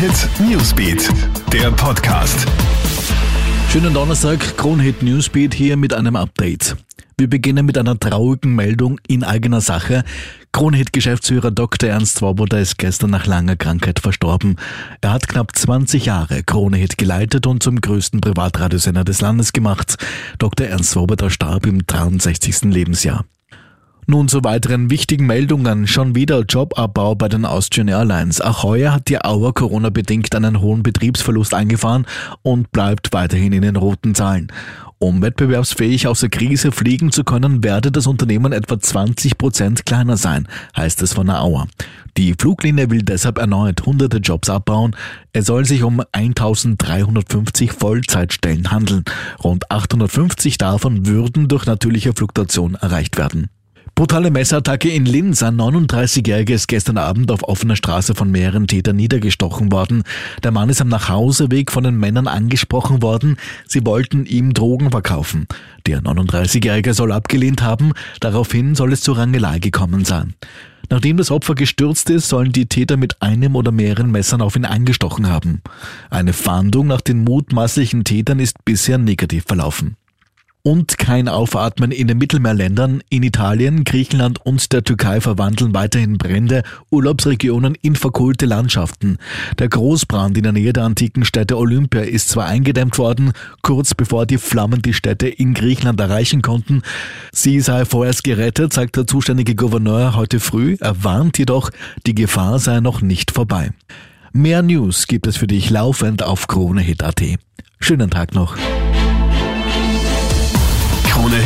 Hit Newsbeat, der Podcast. Schönen Donnerstag, Kronhit Newsbeat hier mit einem Update. Wir beginnen mit einer traurigen Meldung in eigener Sache. Kronhit-Geschäftsführer Dr. Ernst Swoboda ist gestern nach langer Krankheit verstorben. Er hat knapp 20 Jahre Kronhit geleitet und zum größten Privatradiosender des Landes gemacht. Dr. Ernst Swoboda starb im 63. Lebensjahr. Nun zu weiteren wichtigen Meldungen. Schon wieder Jobabbau bei den Austrian Airlines. Auch heuer hat die Auer Corona-bedingt einen hohen Betriebsverlust eingefahren und bleibt weiterhin in den roten Zahlen. Um wettbewerbsfähig aus der Krise fliegen zu können, werde das Unternehmen etwa 20 Prozent kleiner sein, heißt es von der Auer. Die Fluglinie will deshalb erneut hunderte Jobs abbauen. Es soll sich um 1350 Vollzeitstellen handeln. Rund 850 davon würden durch natürliche Fluktuation erreicht werden. Brutale Messerattacke in Linz. Ein 39-Jähriger ist gestern Abend auf offener Straße von mehreren Tätern niedergestochen worden. Der Mann ist am Nachhauseweg von den Männern angesprochen worden. Sie wollten ihm Drogen verkaufen. Der 39-Jährige soll abgelehnt haben. Daraufhin soll es zur Rangelei gekommen sein. Nachdem das Opfer gestürzt ist, sollen die Täter mit einem oder mehreren Messern auf ihn eingestochen haben. Eine Fahndung nach den mutmaßlichen Tätern ist bisher negativ verlaufen und kein Aufatmen in den Mittelmeerländern. In Italien, Griechenland und der Türkei verwandeln weiterhin Brände Urlaubsregionen in verkohlte Landschaften. Der Großbrand in der Nähe der antiken Städte Olympia ist zwar eingedämmt worden, kurz bevor die Flammen die Städte in Griechenland erreichen konnten. Sie sei vorerst gerettet, sagt der zuständige Gouverneur heute früh. Er warnt jedoch, die Gefahr sei noch nicht vorbei. Mehr News gibt es für dich laufend auf KroneHit.at. Schönen Tag noch.